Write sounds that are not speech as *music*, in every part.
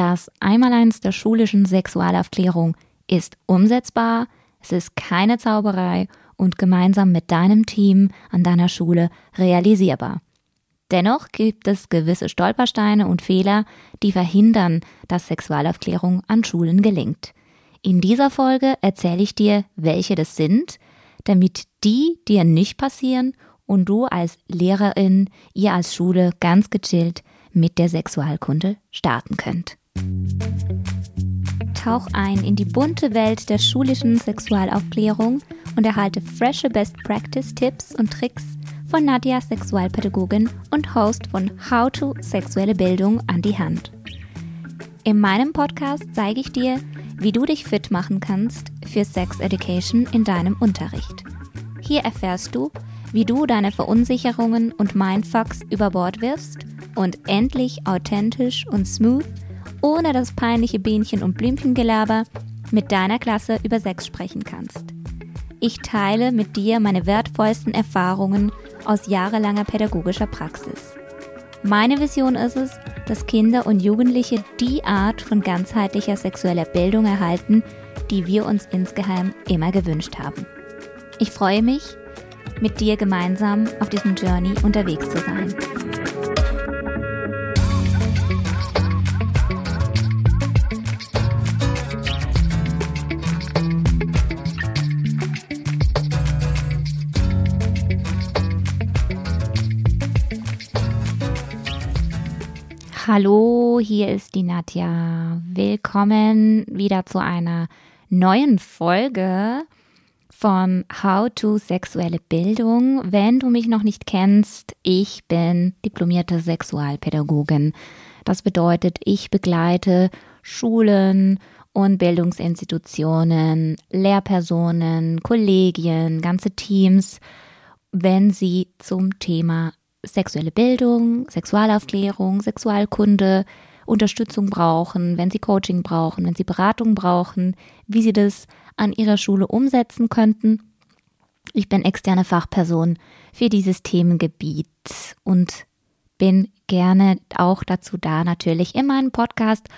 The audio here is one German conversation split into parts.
Das Einmaleins der schulischen Sexualaufklärung ist umsetzbar, es ist keine Zauberei und gemeinsam mit deinem Team an deiner Schule realisierbar. Dennoch gibt es gewisse Stolpersteine und Fehler, die verhindern, dass Sexualaufklärung an Schulen gelingt. In dieser Folge erzähle ich dir, welche das sind, damit die dir nicht passieren und du als Lehrerin, ihr als Schule ganz gechillt mit der Sexualkunde starten könnt. Tauch ein in die bunte Welt der schulischen Sexualaufklärung und erhalte frische Best Practice Tipps und Tricks von Nadja, Sexualpädagogin und Host von How to Sexuelle Bildung an die Hand. In meinem Podcast zeige ich dir, wie du dich fit machen kannst für Sex Education in deinem Unterricht. Hier erfährst du, wie du deine Verunsicherungen und Mindfucks über Bord wirfst und endlich authentisch und smooth, ohne das peinliche Bienchen- und Blümchengelaber, mit deiner Klasse über Sex sprechen kannst. Ich teile mit dir meine wertvollsten Erfahrungen aus jahrelanger pädagogischer Praxis. Meine Vision ist es, dass Kinder und Jugendliche die Art von ganzheitlicher sexueller Bildung erhalten, die wir uns insgeheim immer gewünscht haben. Ich freue mich, mit dir gemeinsam auf diesem Journey unterwegs zu sein. Hallo, hier ist die Nadja. Willkommen wieder zu einer neuen Folge von How to Sexuelle Bildung. Wenn du mich noch nicht kennst, ich bin diplomierte Sexualpädagogin. Das bedeutet, ich begleite Schulen und Bildungsinstitutionen, Lehrpersonen, Kollegien, ganze Teams, wenn sie zum Thema sexuelle Bildung, Sexualaufklärung, Sexualkunde, Unterstützung brauchen, wenn sie Coaching brauchen, wenn sie Beratung brauchen, wie sie das an ihrer Schule umsetzen könnten. Ich bin externe Fachperson für dieses Themengebiet und bin gerne auch dazu da, natürlich in meinem Podcast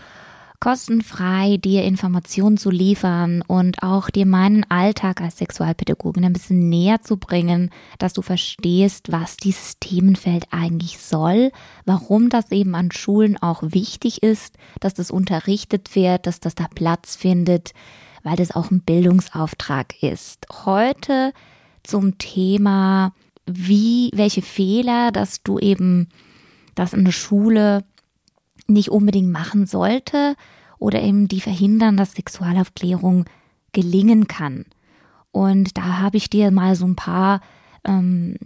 kostenfrei dir Informationen zu liefern und auch dir meinen Alltag als Sexualpädagogin ein bisschen näher zu bringen, dass du verstehst, was dieses Themenfeld eigentlich soll, warum das eben an Schulen auch wichtig ist, dass das unterrichtet wird, dass das da Platz findet, weil das auch ein Bildungsauftrag ist. Heute zum Thema, wie, welche Fehler, dass du eben das in der Schule nicht unbedingt machen sollte oder eben die verhindern, dass Sexualaufklärung gelingen kann. Und da habe ich dir mal so ein paar ähm,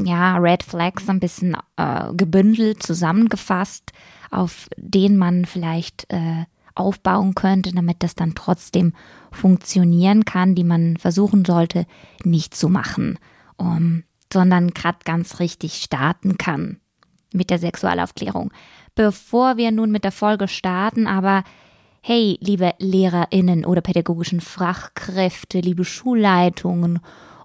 ja, Red Flags ein bisschen äh, gebündelt, zusammengefasst, auf denen man vielleicht äh, aufbauen könnte, damit das dann trotzdem funktionieren kann, die man versuchen sollte, nicht zu machen, um, sondern gerade ganz richtig starten kann mit der Sexualaufklärung. Bevor wir nun mit der Folge starten, aber hey, liebe Lehrerinnen oder pädagogischen Fachkräfte, liebe Schulleitungen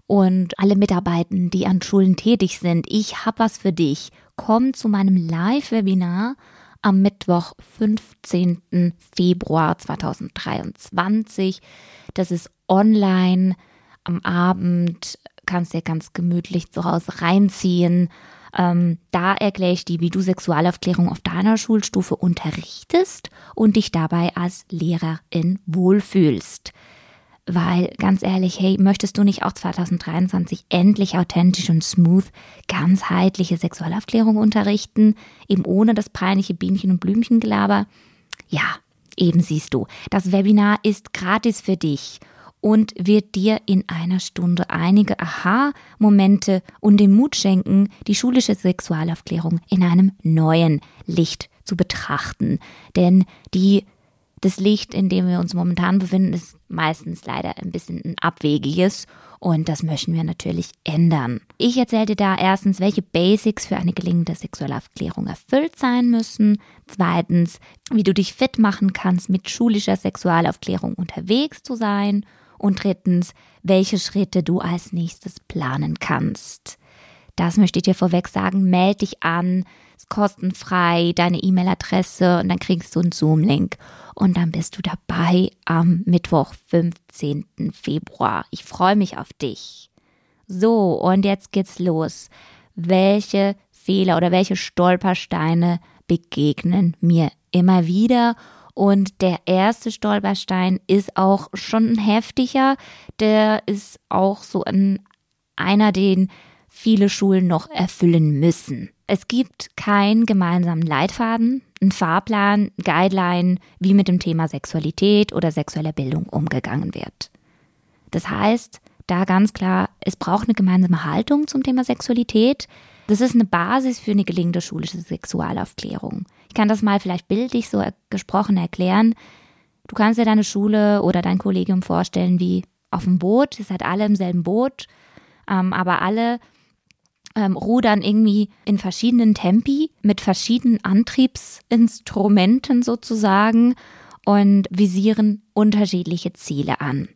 und alle Mitarbeitenden, die an Schulen tätig sind, ich habe was für dich. Komm zu meinem Live-Webinar am Mittwoch, 15. Februar 2023. Das ist online am Abend, kannst dir ganz gemütlich zu Hause reinziehen. Ähm, da erkläre ich dir, wie du Sexualaufklärung auf deiner Schulstufe unterrichtest und dich dabei als Lehrerin wohlfühlst. Weil, ganz ehrlich, hey, möchtest du nicht auch 2023 endlich authentisch und smooth ganzheitliche Sexualaufklärung unterrichten, eben ohne das peinliche Bienchen- und Blümchengelaber? Ja, eben siehst du, das Webinar ist gratis für dich und wird dir in einer Stunde einige Aha-Momente und den Mut schenken, die schulische Sexualaufklärung in einem neuen Licht zu betrachten. Denn die das Licht, in dem wir uns momentan befinden, ist meistens leider ein bisschen ein abwegiges und das möchten wir natürlich ändern. Ich erzähle dir da erstens, welche Basics für eine gelingende Sexualaufklärung erfüllt sein müssen. Zweitens, wie du dich fit machen kannst, mit schulischer Sexualaufklärung unterwegs zu sein. Und drittens, welche Schritte du als nächstes planen kannst. Das möchte ich dir vorweg sagen. Melde dich an, ist kostenfrei, deine E-Mail-Adresse und dann kriegst du einen Zoom-Link. Und dann bist du dabei am Mittwoch, 15. Februar. Ich freue mich auf dich. So, und jetzt geht's los. Welche Fehler oder welche Stolpersteine begegnen mir immer wieder? Und der erste Stolperstein ist auch schon heftiger. Der ist auch so ein, einer, den viele Schulen noch erfüllen müssen. Es gibt keinen gemeinsamen Leitfaden, einen Fahrplan, Guideline, wie mit dem Thema Sexualität oder sexueller Bildung umgegangen wird. Das heißt, da ganz klar, es braucht eine gemeinsame Haltung zum Thema Sexualität. Das ist eine Basis für eine gelingende schulische Sexualaufklärung. Ich kann das mal vielleicht bildlich so gesprochen erklären. Du kannst dir deine Schule oder dein Kollegium vorstellen wie auf dem Boot. Ihr seid alle im selben Boot, ähm, aber alle ähm, rudern irgendwie in verschiedenen Tempi mit verschiedenen Antriebsinstrumenten sozusagen und visieren unterschiedliche Ziele an.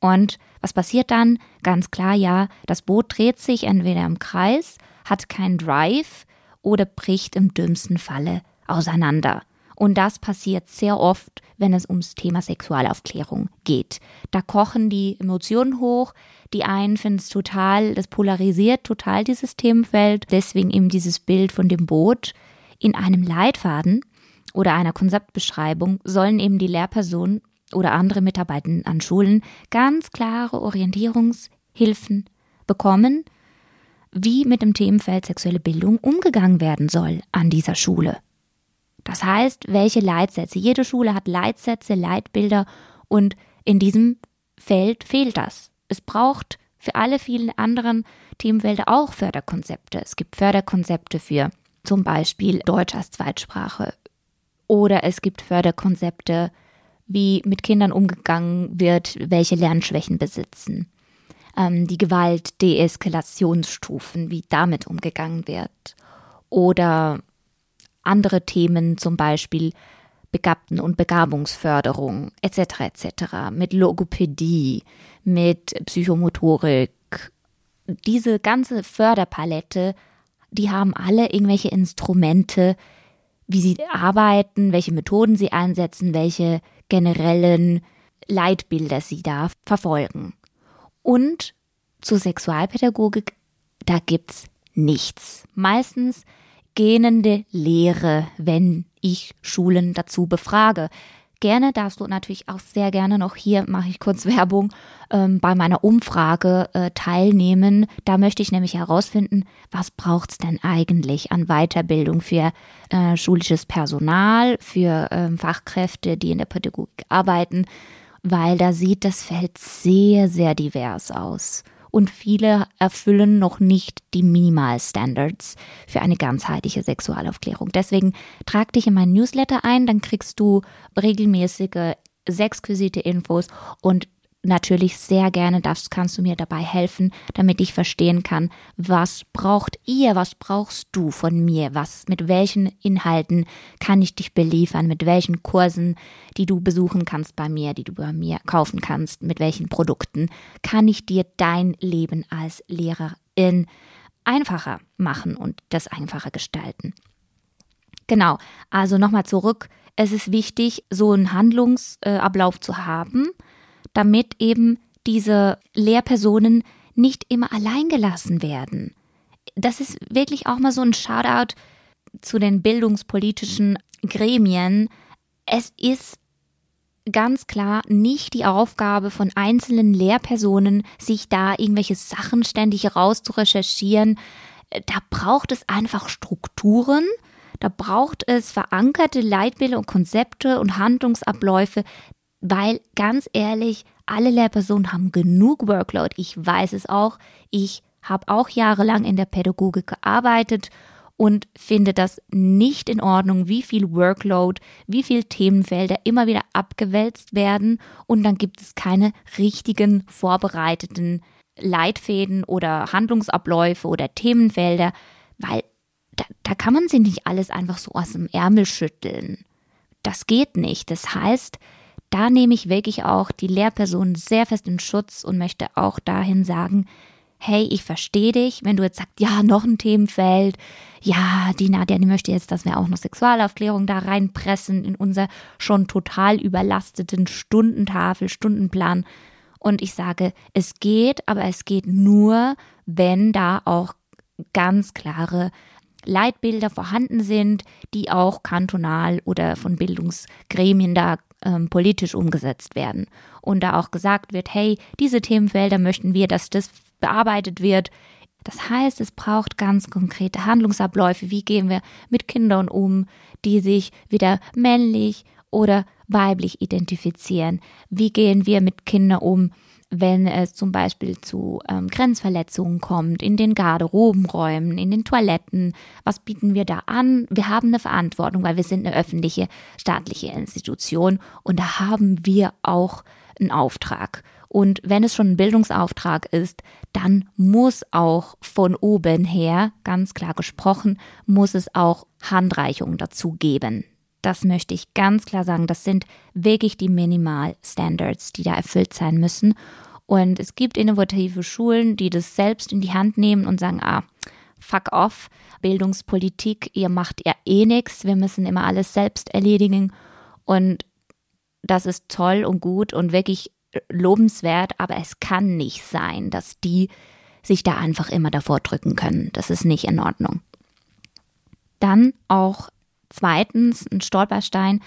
Und was passiert dann? Ganz klar, ja, das Boot dreht sich entweder im Kreis, hat keinen Drive oder bricht im dümmsten Falle auseinander. Und das passiert sehr oft, wenn es ums Thema Sexualaufklärung geht. Da kochen die Emotionen hoch. Die einen finden es total, das polarisiert total dieses Themenfeld. Deswegen eben dieses Bild von dem Boot. In einem Leitfaden oder einer Konzeptbeschreibung sollen eben die Lehrpersonen oder andere Mitarbeitenden an Schulen ganz klare Orientierungshilfen bekommen, wie mit dem Themenfeld sexuelle Bildung umgegangen werden soll an dieser Schule. Das heißt, welche Leitsätze. Jede Schule hat Leitsätze, Leitbilder und in diesem Feld fehlt das. Es braucht für alle vielen anderen Themenfelder auch Förderkonzepte. Es gibt Förderkonzepte für zum Beispiel Deutsch als Zweitsprache oder es gibt Förderkonzepte, wie mit Kindern umgegangen wird, welche Lernschwächen besitzen. Ähm, die Gewalt, Deeskalationsstufen, wie damit umgegangen wird. Oder andere Themen, zum Beispiel Begabten- und Begabungsförderung etc. etc. mit Logopädie, mit Psychomotorik. Diese ganze Förderpalette, die haben alle irgendwelche Instrumente, wie sie arbeiten, welche Methoden sie einsetzen, welche generellen Leitbilder sie da verfolgen. Und zur Sexualpädagogik, da gibt's nichts. Meistens gähnende Lehre, wenn ich Schulen dazu befrage. Gerne darfst du natürlich auch sehr gerne noch hier, mache ich kurz *laughs* Werbung, ähm, bei meiner Umfrage äh, teilnehmen. Da möchte ich nämlich herausfinden, was braucht's denn eigentlich an Weiterbildung für äh, schulisches Personal, für ähm, Fachkräfte, die in der Pädagogik arbeiten, weil da sieht das Feld sehr, sehr divers aus und viele erfüllen noch nicht die Minimalstandards für eine ganzheitliche Sexualaufklärung. Deswegen trag dich in meinen Newsletter ein, dann kriegst du regelmäßige sexquisite Infos und natürlich sehr gerne darfst, kannst du mir dabei helfen, damit ich verstehen kann, was braucht ihr, was brauchst du von mir, was, mit welchen Inhalten kann ich dich beliefern, mit welchen Kursen, die du besuchen kannst bei mir, die du bei mir kaufen kannst, mit welchen Produkten kann ich dir dein Leben als Lehrerin einfacher machen und das einfacher gestalten. Genau, also nochmal zurück. Es ist wichtig, so einen Handlungsablauf zu haben, damit eben diese Lehrpersonen nicht immer allein gelassen werden. Das ist wirklich auch mal so ein Shoutout zu den bildungspolitischen Gremien. Es ist ganz klar nicht die Aufgabe von einzelnen Lehrpersonen, sich da irgendwelche Sachen ständig raus zu recherchieren. Da braucht es einfach Strukturen, da braucht es verankerte Leitbilder und Konzepte und Handlungsabläufe, weil ganz ehrlich, alle Lehrpersonen haben genug Workload. Ich weiß es auch. Ich habe auch jahrelang in der Pädagogik gearbeitet und finde das nicht in Ordnung, wie viel Workload, wie viel Themenfelder immer wieder abgewälzt werden und dann gibt es keine richtigen vorbereiteten Leitfäden oder Handlungsabläufe oder Themenfelder, weil da, da kann man sich nicht alles einfach so aus dem Ärmel schütteln. Das geht nicht. Das heißt, da nehme ich wirklich auch die Lehrperson sehr fest in Schutz und möchte auch dahin sagen, hey, ich verstehe dich, wenn du jetzt sagst, ja, noch ein Themenfeld, ja, die Nadja, die möchte jetzt, dass wir auch noch Sexualaufklärung da reinpressen in unser schon total überlasteten Stundentafel, Stundenplan. Und ich sage, es geht, aber es geht nur, wenn da auch ganz klare Leitbilder vorhanden sind, die auch kantonal oder von Bildungsgremien da ähm, politisch umgesetzt werden. Und da auch gesagt wird, hey, diese Themenfelder möchten wir, dass das bearbeitet wird. Das heißt, es braucht ganz konkrete Handlungsabläufe. Wie gehen wir mit Kindern um, die sich wieder männlich oder weiblich identifizieren? Wie gehen wir mit Kindern um, wenn es zum Beispiel zu ähm, Grenzverletzungen kommt, in den Garderobenräumen, in den Toiletten. Was bieten wir da an? Wir haben eine Verantwortung, weil wir sind eine öffentliche, staatliche Institution und da haben wir auch einen Auftrag. Und wenn es schon ein Bildungsauftrag ist, dann muss auch von oben her, ganz klar gesprochen, muss es auch Handreichungen dazu geben. Das möchte ich ganz klar sagen. Das sind wirklich die Minimal-Standards, die da erfüllt sein müssen. Und es gibt innovative Schulen, die das selbst in die Hand nehmen und sagen, ah, fuck off, Bildungspolitik, ihr macht ja eh nichts, wir müssen immer alles selbst erledigen. Und das ist toll und gut und wirklich lobenswert, aber es kann nicht sein, dass die sich da einfach immer davor drücken können. Das ist nicht in Ordnung. Dann auch zweitens ein Stolperstein,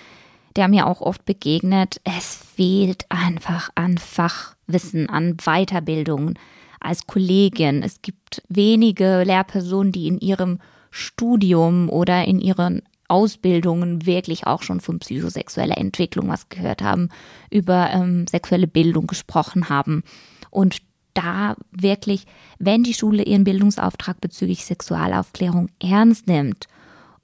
der mir auch oft begegnet. Es fehlt einfach an Fachwissen, an Weiterbildungen als Kollegin. Es gibt wenige Lehrpersonen, die in ihrem Studium oder in ihren Ausbildungen wirklich auch schon von psychosexueller Entwicklung was gehört haben, über ähm, sexuelle Bildung gesprochen haben. Und da wirklich, wenn die Schule ihren Bildungsauftrag bezüglich Sexualaufklärung ernst nimmt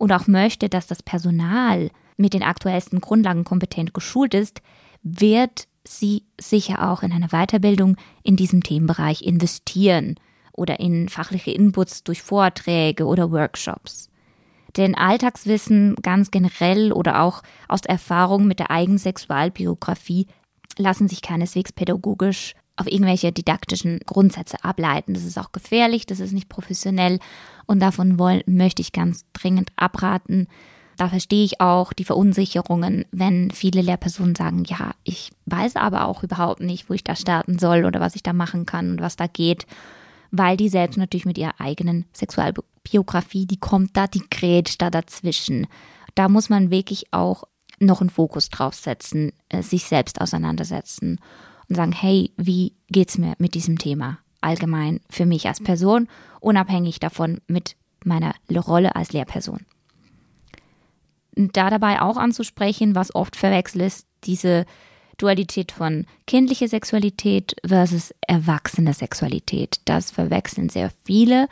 und auch möchte, dass das Personal mit den aktuellsten Grundlagen kompetent geschult ist, wird sie sicher auch in eine Weiterbildung in diesem Themenbereich investieren oder in fachliche Inputs durch Vorträge oder Workshops. Denn Alltagswissen ganz generell oder auch aus Erfahrung mit der eigenen Sexualbiografie lassen sich keineswegs pädagogisch auf irgendwelche didaktischen Grundsätze ableiten. Das ist auch gefährlich, das ist nicht professionell und davon wollen, möchte ich ganz dringend abraten. Da verstehe ich auch die Verunsicherungen, wenn viele Lehrpersonen sagen, ja, ich weiß aber auch überhaupt nicht, wo ich da starten soll oder was ich da machen kann und was da geht, weil die selbst natürlich mit ihrer eigenen Sexualbiografie, die kommt da, die grätscht da dazwischen. Da muss man wirklich auch noch einen Fokus drauf setzen, äh, sich selbst auseinandersetzen und sagen, hey, wie geht's mir mit diesem Thema allgemein für mich als Person, unabhängig davon mit meiner Rolle als Lehrperson da dabei auch anzusprechen, was oft verwechselt ist, diese Dualität von kindlicher Sexualität versus erwachsene Sexualität. Das verwechseln sehr viele,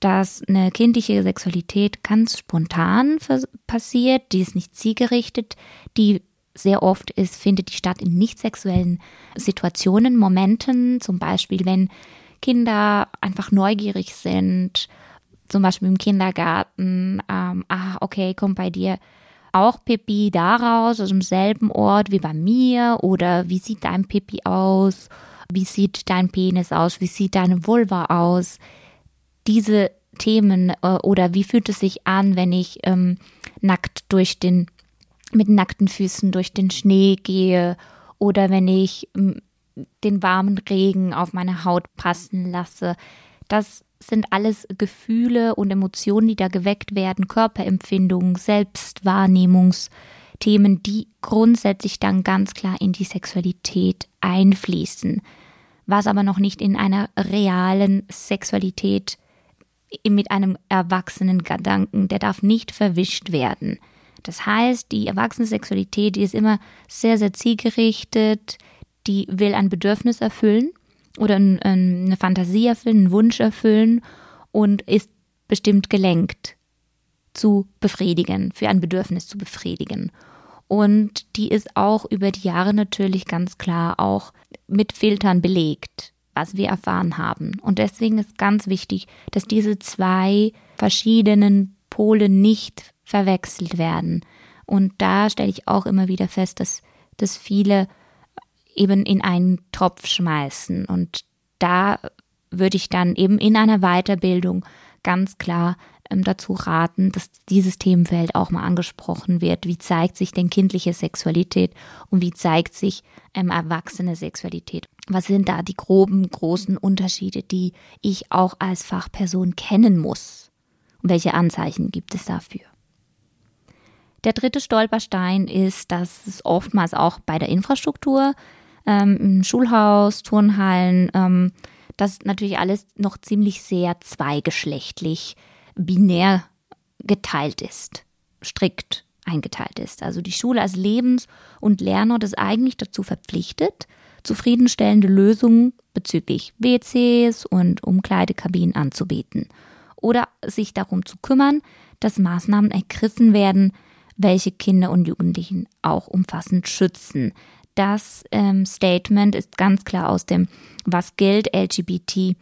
dass eine kindliche Sexualität ganz spontan passiert, die ist nicht zielgerichtet, die sehr oft ist, findet die statt in nicht sexuellen Situationen, Momenten, zum Beispiel wenn Kinder einfach neugierig sind, zum Beispiel im Kindergarten, ähm, ah, okay, kommt bei dir auch Pipi daraus, aus demselben Ort wie bei mir? Oder wie sieht dein Pipi aus, wie sieht dein Penis aus, wie sieht deine Vulva aus. Diese Themen äh, oder wie fühlt es sich an, wenn ich ähm, nackt durch den, mit nackten Füßen durch den Schnee gehe oder wenn ich ähm, den warmen Regen auf meine Haut passen lasse. Das sind alles Gefühle und Emotionen, die da geweckt werden, Körperempfindungen, Selbstwahrnehmungsthemen, die grundsätzlich dann ganz klar in die Sexualität einfließen, was aber noch nicht in einer realen Sexualität mit einem erwachsenen Gedanken, der darf nicht verwischt werden. Das heißt, die erwachsene Sexualität, die ist immer sehr, sehr zielgerichtet, die will ein Bedürfnis erfüllen oder eine Fantasie erfüllen, einen Wunsch erfüllen und ist bestimmt gelenkt zu befriedigen, für ein Bedürfnis zu befriedigen. Und die ist auch über die Jahre natürlich ganz klar auch mit Filtern belegt, was wir erfahren haben. Und deswegen ist ganz wichtig, dass diese zwei verschiedenen Pole nicht verwechselt werden. Und da stelle ich auch immer wieder fest, dass, dass viele eben in einen Topf schmeißen. Und da würde ich dann eben in einer Weiterbildung ganz klar ähm, dazu raten, dass dieses Themenfeld auch mal angesprochen wird. Wie zeigt sich denn kindliche Sexualität und wie zeigt sich ähm, erwachsene Sexualität? Was sind da die groben, großen Unterschiede, die ich auch als Fachperson kennen muss? Und welche Anzeichen gibt es dafür? Der dritte Stolperstein ist, dass es oftmals auch bei der Infrastruktur, ähm, im Schulhaus, Turnhallen, ähm, das natürlich alles noch ziemlich sehr zweigeschlechtlich, binär geteilt ist, strikt eingeteilt ist. Also die Schule als Lebens- und Lernort ist eigentlich dazu verpflichtet, zufriedenstellende Lösungen bezüglich WCs und Umkleidekabinen anzubieten oder sich darum zu kümmern, dass Maßnahmen ergriffen werden, welche Kinder und Jugendlichen auch umfassend schützen. Das ähm, Statement ist ganz klar aus dem Was gilt LGBTI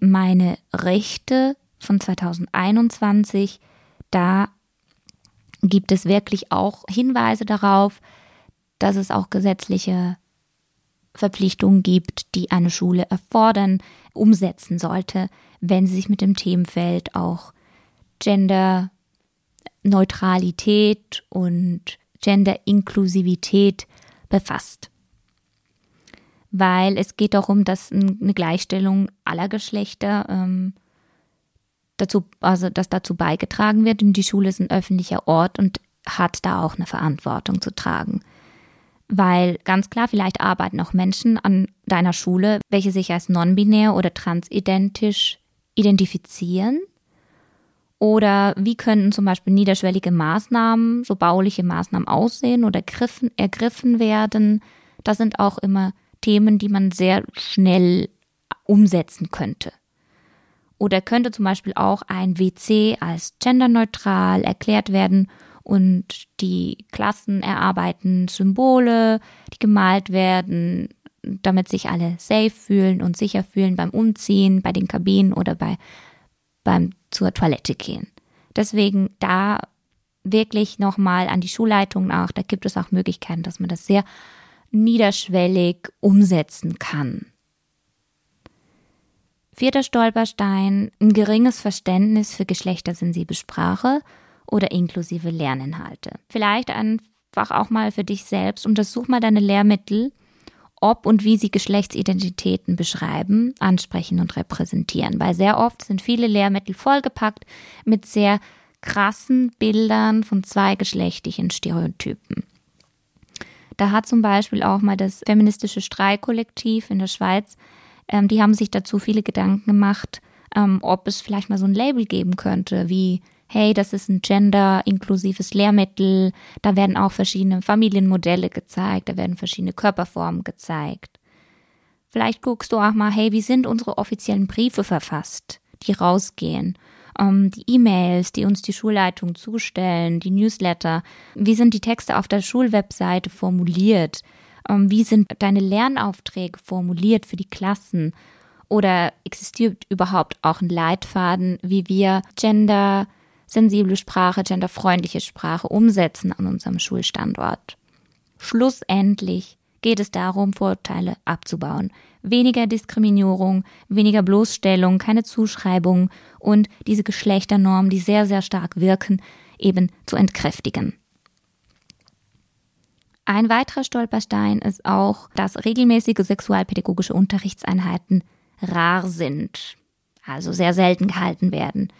meine Rechte von 2021. Da gibt es wirklich auch Hinweise darauf, dass es auch gesetzliche Verpflichtungen gibt, die eine Schule erfordern, umsetzen sollte, wenn sie sich mit dem Themenfeld auch Genderneutralität und Genderinklusivität befasst. Weil es geht darum, dass eine Gleichstellung aller Geschlechter ähm, dazu, also dass dazu beigetragen wird und die Schule ist ein öffentlicher Ort und hat da auch eine Verantwortung zu tragen. Weil ganz klar, vielleicht arbeiten auch Menschen an deiner Schule, welche sich als non-binär oder transidentisch identifizieren. Oder wie könnten zum Beispiel niederschwellige Maßnahmen, so bauliche Maßnahmen aussehen oder ergriffen, ergriffen werden? Das sind auch immer Themen, die man sehr schnell umsetzen könnte. Oder könnte zum Beispiel auch ein WC als genderneutral erklärt werden und die Klassen erarbeiten Symbole, die gemalt werden, damit sich alle safe fühlen und sicher fühlen beim Umziehen, bei den Kabinen oder bei, beim zur Toilette gehen. Deswegen da wirklich nochmal an die Schulleitung nach, da gibt es auch Möglichkeiten, dass man das sehr niederschwellig umsetzen kann. Vierter Stolperstein, ein geringes Verständnis für geschlechtersensible Sprache oder inklusive Lerninhalte. Vielleicht einfach auch mal für dich selbst, untersuch mal deine Lehrmittel, ob und wie sie Geschlechtsidentitäten beschreiben, ansprechen und repräsentieren. Weil sehr oft sind viele Lehrmittel vollgepackt mit sehr krassen Bildern von zweigeschlechtlichen Stereotypen. Da hat zum Beispiel auch mal das feministische Streikkollektiv in der Schweiz ähm, die haben sich dazu viele Gedanken gemacht, ähm, ob es vielleicht mal so ein Label geben könnte, wie hey, das ist ein gender-inklusives Lehrmittel, da werden auch verschiedene Familienmodelle gezeigt, da werden verschiedene Körperformen gezeigt. Vielleicht guckst du auch mal, hey, wie sind unsere offiziellen Briefe verfasst, die rausgehen? Ähm, die E-Mails, die uns die Schulleitung zustellen, die Newsletter, wie sind die Texte auf der Schulwebseite formuliert? Ähm, wie sind deine Lernaufträge formuliert für die Klassen? Oder existiert überhaupt auch ein Leitfaden, wie wir gendersensible Sprache, genderfreundliche Sprache umsetzen an unserem Schulstandort? Schlussendlich geht es darum, Vorurteile abzubauen. Weniger Diskriminierung, weniger Bloßstellung, keine Zuschreibung und diese Geschlechternormen, die sehr, sehr stark wirken, eben zu entkräftigen. Ein weiterer Stolperstein ist auch, dass regelmäßige sexualpädagogische Unterrichtseinheiten rar sind, also sehr selten gehalten werden.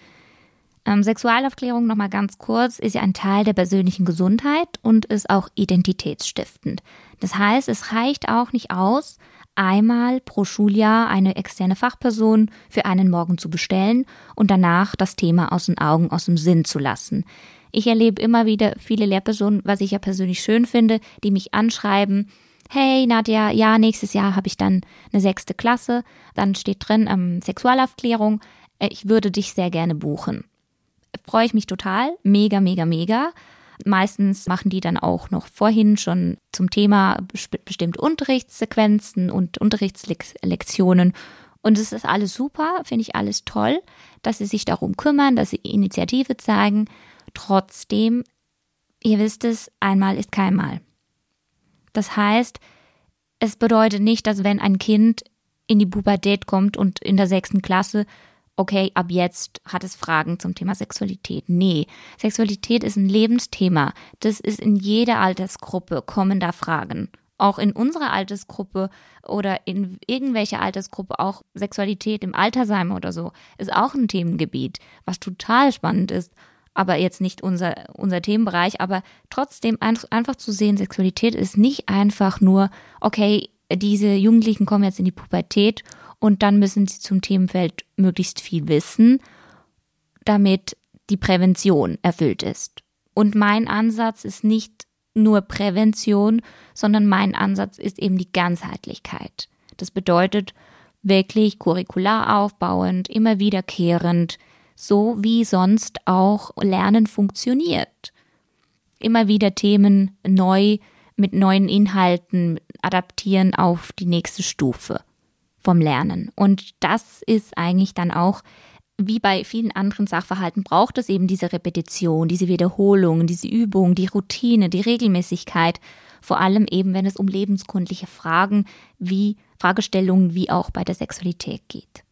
Ähm, Sexualaufklärung nochmal ganz kurz ist ja ein Teil der persönlichen Gesundheit und ist auch identitätsstiftend. Das heißt, es reicht auch nicht aus, einmal pro Schuljahr eine externe Fachperson für einen Morgen zu bestellen und danach das Thema aus den Augen, aus dem Sinn zu lassen. Ich erlebe immer wieder viele Lehrpersonen, was ich ja persönlich schön finde, die mich anschreiben, hey Nadja, ja, nächstes Jahr habe ich dann eine sechste Klasse, dann steht drin ähm, Sexualaufklärung, äh, ich würde dich sehr gerne buchen. Freue ich mich total, mega, mega, mega. Meistens machen die dann auch noch vorhin schon zum Thema bestimmte Unterrichtssequenzen und Unterrichtslektionen. Und es ist alles super, finde ich alles toll, dass sie sich darum kümmern, dass sie Initiative zeigen. Trotzdem, ihr wisst es, einmal ist kein Mal. Das heißt, es bedeutet nicht, dass wenn ein Kind in die Pubertät kommt und in der sechsten Klasse, okay, ab jetzt hat es Fragen zum Thema Sexualität. Nee, Sexualität ist ein Lebensthema. Das ist in jeder Altersgruppe kommen da Fragen. Auch in unserer Altersgruppe oder in irgendwelcher Altersgruppe, auch Sexualität im Altersheim oder so, ist auch ein Themengebiet, was total spannend ist aber jetzt nicht unser, unser Themenbereich, aber trotzdem einfach zu sehen, Sexualität ist nicht einfach nur, okay, diese Jugendlichen kommen jetzt in die Pubertät und dann müssen sie zum Themenfeld möglichst viel wissen, damit die Prävention erfüllt ist. Und mein Ansatz ist nicht nur Prävention, sondern mein Ansatz ist eben die Ganzheitlichkeit. Das bedeutet wirklich curricular aufbauend, immer wiederkehrend, so wie sonst auch Lernen funktioniert. Immer wieder Themen neu mit neuen Inhalten adaptieren auf die nächste Stufe vom Lernen. Und das ist eigentlich dann auch, wie bei vielen anderen Sachverhalten, braucht es eben diese Repetition, diese Wiederholung, diese Übung, die Routine, die Regelmäßigkeit, vor allem eben, wenn es um lebenskundliche Fragen wie Fragestellungen wie auch bei der Sexualität geht.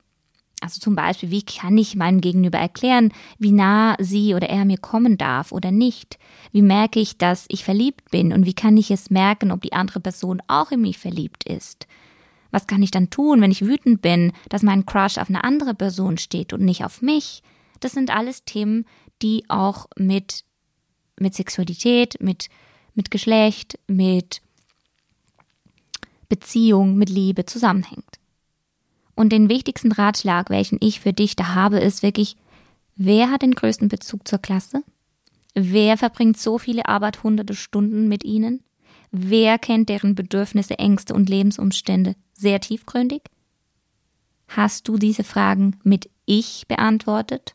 Also zum Beispiel, wie kann ich meinem Gegenüber erklären, wie nah sie oder er mir kommen darf oder nicht? Wie merke ich, dass ich verliebt bin und wie kann ich es merken, ob die andere Person auch in mich verliebt ist? Was kann ich dann tun, wenn ich wütend bin, dass mein Crush auf eine andere Person steht und nicht auf mich? Das sind alles Themen, die auch mit, mit Sexualität, mit, mit Geschlecht, mit Beziehung, mit Liebe zusammenhängt. Und den wichtigsten Ratschlag, welchen ich für dich da habe, ist wirklich, wer hat den größten Bezug zur Klasse? Wer verbringt so viele Arbeit hunderte Stunden mit ihnen? Wer kennt deren Bedürfnisse, Ängste und Lebensumstände sehr tiefgründig? Hast du diese Fragen mit Ich beantwortet?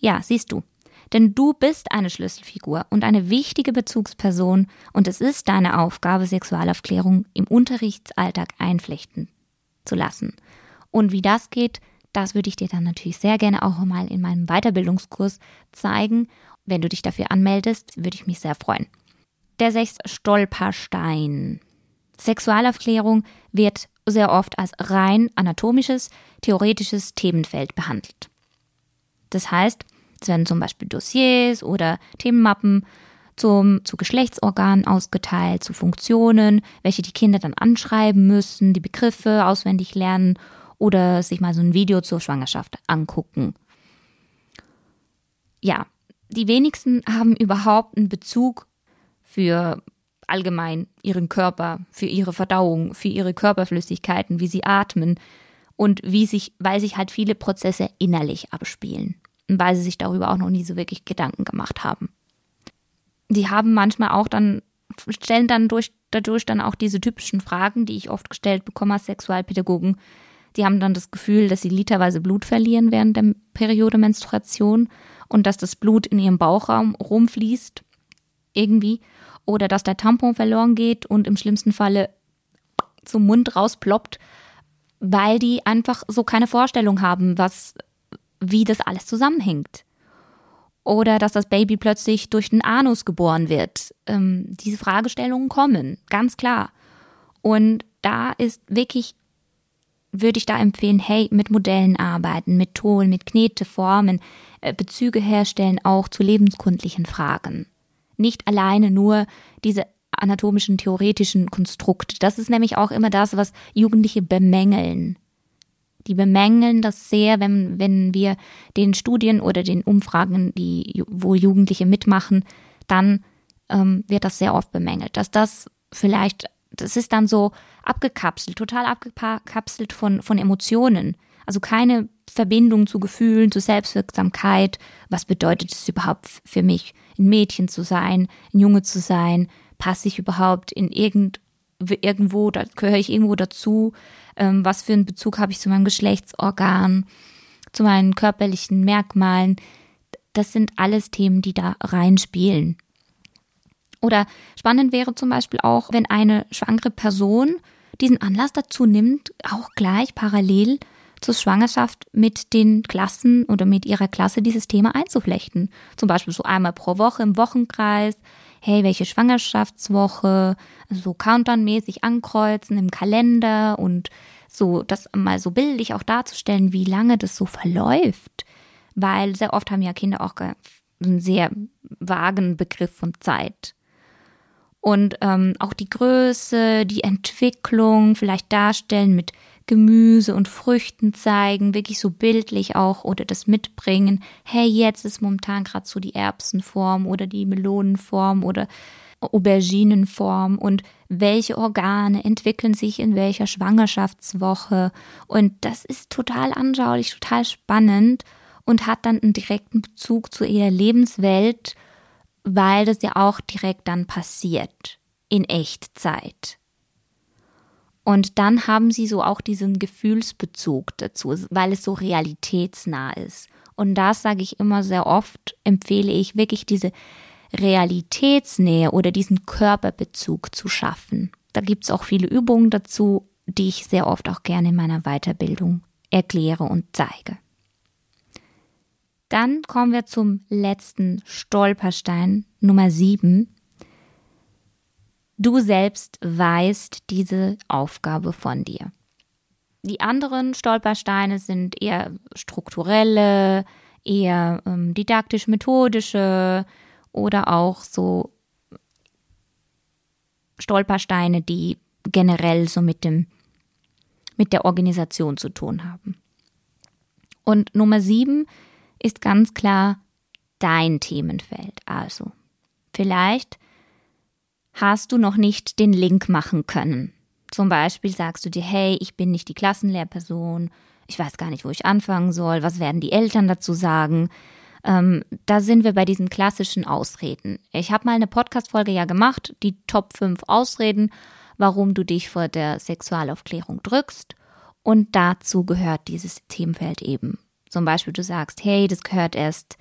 Ja, siehst du. Denn du bist eine Schlüsselfigur und eine wichtige Bezugsperson und es ist deine Aufgabe, Sexualaufklärung im Unterrichtsalltag einflechten zu lassen. Und wie das geht, das würde ich dir dann natürlich sehr gerne auch mal in meinem Weiterbildungskurs zeigen. Wenn du dich dafür anmeldest, würde ich mich sehr freuen. Der sechste Stolperstein. Sexualaufklärung wird sehr oft als rein anatomisches, theoretisches Themenfeld behandelt. Das heißt, es werden zum Beispiel Dossiers oder Themenmappen zum, zu Geschlechtsorganen ausgeteilt, zu Funktionen, welche die Kinder dann anschreiben müssen, die Begriffe auswendig lernen oder sich mal so ein Video zur Schwangerschaft angucken. Ja, die wenigsten haben überhaupt einen Bezug für allgemein ihren Körper, für ihre Verdauung, für ihre Körperflüssigkeiten, wie sie atmen und wie sich, weil sich halt viele Prozesse innerlich abspielen weil sie sich darüber auch noch nie so wirklich Gedanken gemacht haben. Sie haben manchmal auch dann, stellen dann durch, dadurch dann auch diese typischen Fragen, die ich oft gestellt bekomme als Sexualpädagogen. Die haben dann das Gefühl, dass sie literweise Blut verlieren während der Periode Menstruation und dass das Blut in ihrem Bauchraum rumfließt, irgendwie, oder dass der Tampon verloren geht und im schlimmsten Falle zum Mund rausploppt, weil die einfach so keine Vorstellung haben, was wie das alles zusammenhängt. Oder dass das Baby plötzlich durch den Anus geboren wird. Ähm, diese Fragestellungen kommen, ganz klar. Und da ist wirklich, würde ich da empfehlen, hey, mit Modellen arbeiten, mit Ton, mit Knete, Formen, äh, Bezüge herstellen, auch zu lebenskundlichen Fragen. Nicht alleine nur diese anatomischen, theoretischen Konstrukte. Das ist nämlich auch immer das, was Jugendliche bemängeln. Die bemängeln das sehr, wenn, wenn wir den Studien oder den Umfragen, die, wo Jugendliche mitmachen, dann ähm, wird das sehr oft bemängelt, dass das vielleicht, das ist dann so abgekapselt, total abgekapselt von, von Emotionen. Also keine Verbindung zu Gefühlen, zu Selbstwirksamkeit. Was bedeutet es überhaupt für mich, ein Mädchen zu sein, ein Junge zu sein? Passe ich überhaupt in irgend, irgendwo, da gehöre ich irgendwo dazu? ähm, was für einen Bezug habe ich zu meinem Geschlechtsorgan, zu meinen körperlichen Merkmalen. Das sind alles Themen, die da reinspielen. Oder spannend wäre zum Beispiel auch, wenn eine schwangere Person diesen Anlass dazu nimmt, auch gleich parallel zur Schwangerschaft mit den Klassen oder mit ihrer Klasse dieses Thema einzuflechten. Zum Beispiel so einmal pro Woche im Wochenkreis, hey, welche Schwangerschaftswoche, so Countdown-mäßig ankreuzen im Kalender und so das mal so bildlich auch darzustellen, wie lange das so verläuft. Weil sehr oft haben ja Kinder auch einen sehr vagen Begriff von Zeit. Und ähm, auch die Größe, die Entwicklung vielleicht darstellen mit Gemüse und Früchten zeigen, wirklich so bildlich auch oder das mitbringen. Hey, jetzt ist momentan gerade so die Erbsenform oder die Melonenform oder Auberginenform und welche Organe entwickeln sich in welcher Schwangerschaftswoche. Und das ist total anschaulich, total spannend und hat dann einen direkten Bezug zu ihrer Lebenswelt, weil das ja auch direkt dann passiert in Echtzeit. Und dann haben sie so auch diesen Gefühlsbezug dazu, weil es so realitätsnah ist. Und das sage ich immer sehr oft, empfehle ich wirklich diese Realitätsnähe oder diesen Körperbezug zu schaffen. Da gibt es auch viele Übungen dazu, die ich sehr oft auch gerne in meiner Weiterbildung erkläre und zeige. Dann kommen wir zum letzten Stolperstein Nummer 7. Du selbst weißt diese Aufgabe von dir. Die anderen Stolpersteine sind eher strukturelle, eher ähm, didaktisch-methodische oder auch so Stolpersteine, die generell so mit dem mit der Organisation zu tun haben. Und Nummer sieben ist ganz klar dein Themenfeld. Also, vielleicht hast du noch nicht den Link machen können. Zum Beispiel sagst du dir, hey, ich bin nicht die Klassenlehrperson, ich weiß gar nicht, wo ich anfangen soll, was werden die Eltern dazu sagen? Ähm, da sind wir bei diesen klassischen Ausreden. Ich habe mal eine Podcast-Folge ja gemacht, die Top 5 Ausreden, warum du dich vor der Sexualaufklärung drückst. Und dazu gehört dieses Themenfeld eben. Zum Beispiel, du sagst, hey, das gehört erst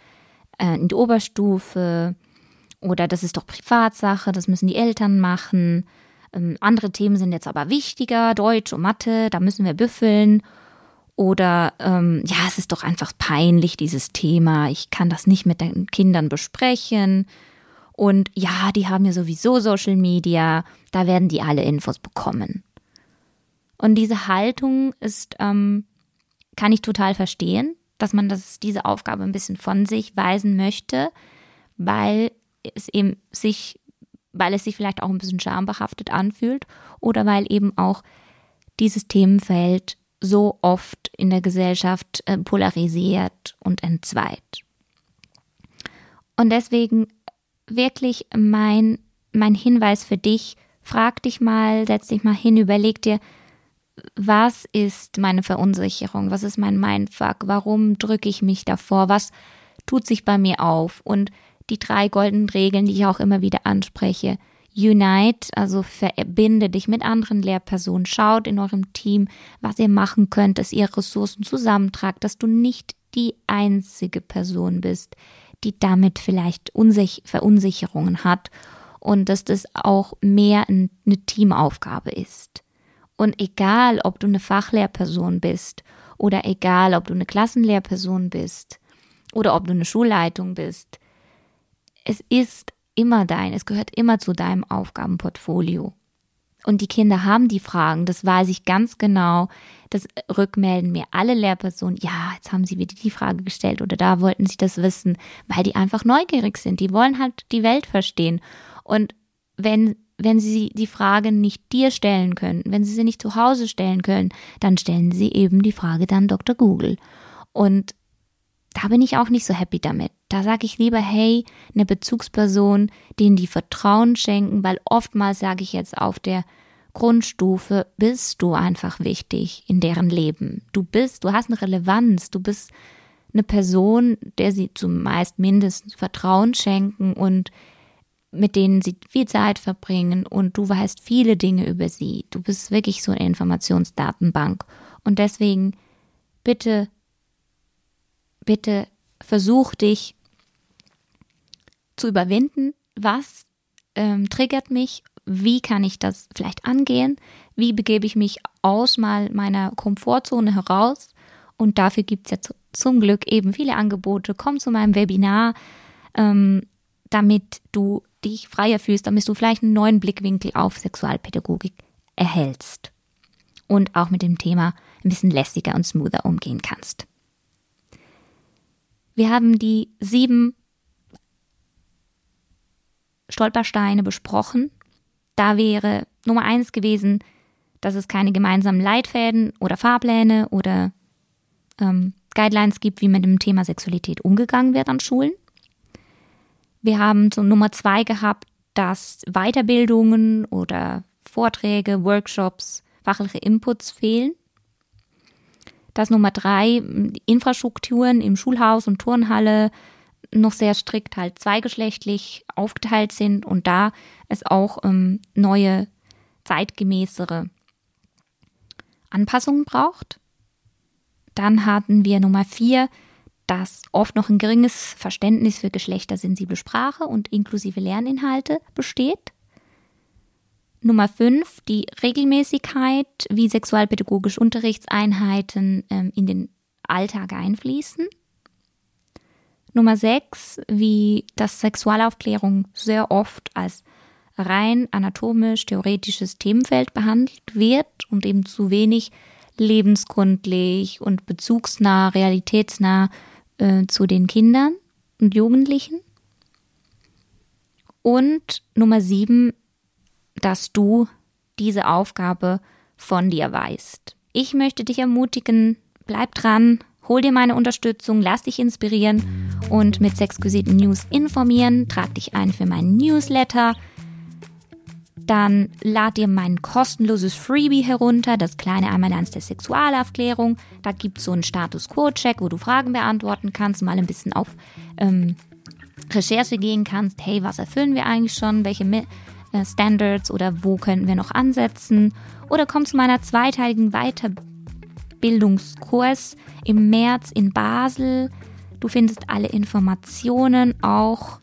äh, in die Oberstufe oder das ist doch Privatsache, das müssen die Eltern machen. Ähm, andere Themen sind jetzt aber wichtiger, Deutsch und Mathe, da müssen wir büffeln. Oder ähm, ja, es ist doch einfach peinlich, dieses Thema. Ich kann das nicht mit den Kindern besprechen. Und ja, die haben ja sowieso Social Media, da werden die alle Infos bekommen. Und diese Haltung ist, ähm, kann ich total verstehen dass man das, diese Aufgabe ein bisschen von sich weisen möchte, weil es eben sich, weil es sich vielleicht auch ein bisschen schambehaftet anfühlt oder weil eben auch dieses Themenfeld so oft in der Gesellschaft äh, polarisiert und entzweit. Und deswegen wirklich mein, mein Hinweis für dich, frag dich mal, setz dich mal hin, überleg dir, was ist meine Verunsicherung, was ist mein Mindfuck, warum drücke ich mich davor, was tut sich bei mir auf? Und die drei goldenen Regeln, die ich auch immer wieder anspreche. Unite, also verbinde dich mit anderen Lehrpersonen, schaut in eurem Team, was ihr machen könnt, dass ihr Ressourcen zusammentragt, dass du nicht die einzige Person bist, die damit vielleicht Unsich Verunsicherungen hat und dass das auch mehr eine Teamaufgabe ist. Und egal, ob du eine Fachlehrperson bist oder egal, ob du eine Klassenlehrperson bist oder ob du eine Schulleitung bist, es ist immer dein, es gehört immer zu deinem Aufgabenportfolio. Und die Kinder haben die Fragen, das weiß ich ganz genau. Das rückmelden mir alle Lehrpersonen. Ja, jetzt haben sie wieder die Frage gestellt oder da wollten sie das wissen, weil die einfach neugierig sind. Die wollen halt die Welt verstehen. Und wenn wenn Sie die Frage nicht dir stellen können, wenn Sie sie nicht zu Hause stellen können, dann stellen Sie eben die Frage dann Dr. Google. Und da bin ich auch nicht so happy damit. Da sage ich lieber, hey, eine Bezugsperson, denen die Vertrauen schenken, weil oftmals sage ich jetzt auf der Grundstufe bist du einfach wichtig in deren Leben. Du bist, du hast eine Relevanz, du bist eine Person, der sie zumeist mindestens Vertrauen schenken und mit denen sie viel Zeit verbringen und du weißt viele Dinge über sie. Du bist wirklich so eine Informationsdatenbank. Und deswegen bitte, bitte versuch dich zu überwinden. Was ähm, triggert mich? Wie kann ich das vielleicht angehen? Wie begebe ich mich aus mal meiner Komfortzone heraus? Und dafür gibt es ja zum Glück eben viele Angebote. Komm zu meinem Webinar, ähm, damit du dich freier fühlst, damit du vielleicht einen neuen Blickwinkel auf Sexualpädagogik erhältst und auch mit dem Thema ein bisschen lässiger und smoother umgehen kannst. Wir haben die sieben Stolpersteine besprochen. Da wäre Nummer eins gewesen, dass es keine gemeinsamen Leitfäden oder Fahrpläne oder ähm, Guidelines gibt, wie mit dem Thema Sexualität umgegangen wird an Schulen. Wir haben so Nummer zwei gehabt, dass Weiterbildungen oder Vorträge, Workshops, fachliche Inputs fehlen. Das Nummer drei, Infrastrukturen im Schulhaus und Turnhalle noch sehr strikt halt zweigeschlechtlich aufgeteilt sind und da es auch ähm, neue, zeitgemäßere Anpassungen braucht. Dann hatten wir Nummer vier, dass oft noch ein geringes Verständnis für geschlechtersensible Sprache und inklusive Lerninhalte besteht. Nummer fünf, die Regelmäßigkeit, wie sexualpädagogische Unterrichtseinheiten ähm, in den Alltag einfließen. Nummer sechs, wie das Sexualaufklärung sehr oft als rein anatomisch theoretisches Themenfeld behandelt wird und eben zu wenig lebensgrundlich und bezugsnah, realitätsnah äh, zu den Kindern und Jugendlichen. Und Nummer sieben, dass du diese Aufgabe von dir weißt. Ich möchte dich ermutigen, bleib dran, hol dir meine Unterstützung, lass dich inspirieren und mit sexquisiten News informieren, trag dich ein für meinen Newsletter, dann lad dir mein kostenloses Freebie herunter, das kleine Einmaleins der Sexualaufklärung. Da gibt es so einen Status Quo-Check, wo du Fragen beantworten kannst, mal ein bisschen auf ähm, Recherche gehen kannst. Hey, was erfüllen wir eigentlich schon? Welche äh, Standards oder wo könnten wir noch ansetzen? Oder komm zu meiner zweiteiligen Weiterbildungskurs im März in Basel. Du findest alle Informationen auch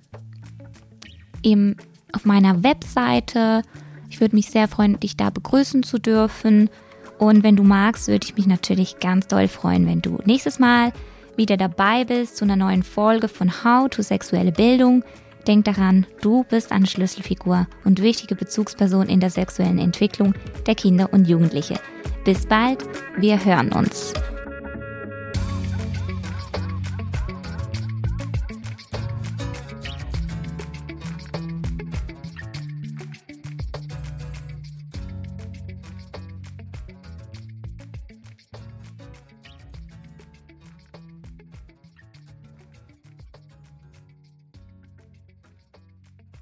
im, auf meiner Webseite. Ich würde mich sehr freuen, dich da begrüßen zu dürfen. Und wenn du magst, würde ich mich natürlich ganz doll freuen, wenn du nächstes Mal wieder dabei bist zu einer neuen Folge von How to Sexuelle Bildung. Denk daran, du bist eine Schlüsselfigur und wichtige Bezugsperson in der sexuellen Entwicklung der Kinder und Jugendliche. Bis bald, wir hören uns.